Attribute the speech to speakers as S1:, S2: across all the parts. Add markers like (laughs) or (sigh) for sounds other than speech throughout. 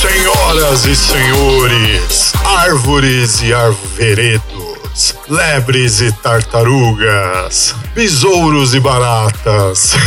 S1: Senhoras e senhores, árvores e arvoredos, lebres e tartarugas, besouros e baratas. (laughs)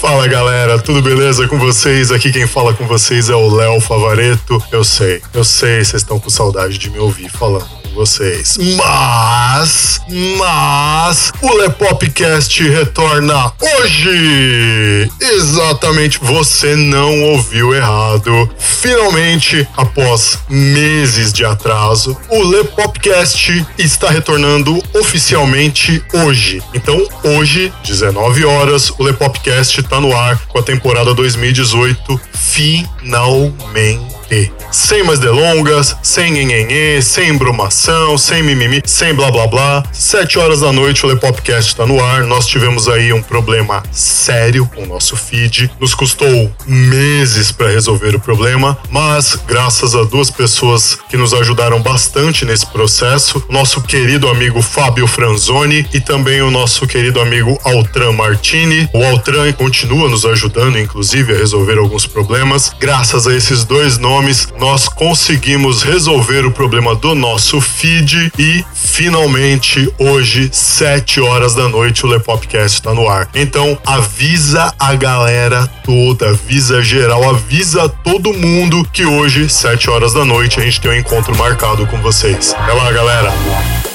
S1: fala galera, tudo beleza com vocês? Aqui quem fala com vocês é o Léo Favareto. Eu sei, eu sei, vocês estão com saudade de me ouvir falando vocês. Mas, mas, o Lepopcast retorna hoje! Exatamente, você não ouviu errado. Finalmente, após meses de atraso, o Lepopcast está retornando oficialmente hoje. Então, hoje, 19 horas, o Lepopcast está no ar com a temporada 2018 finalmente. Sem mais delongas, sem nhenhenhê, sem embromação, sem mimimi, sem blá blá blá. Sete horas da noite o Lepopcast está no ar. Nós tivemos aí um problema sério com o nosso feed. Nos custou meses para resolver o problema, mas graças a duas pessoas que nos ajudaram bastante nesse processo, nosso querido amigo Fábio Franzoni e também o nosso querido amigo Altran Martini. O Altran continua nos ajudando, inclusive, a resolver alguns problemas. Graças a esses dois nós conseguimos resolver o problema do nosso feed e finalmente hoje, 7 horas da noite, o Lepopcast está no ar. Então avisa a galera toda, avisa geral, avisa todo mundo que hoje, 7 horas da noite, a gente tem um encontro marcado com vocês. Até lá, galera!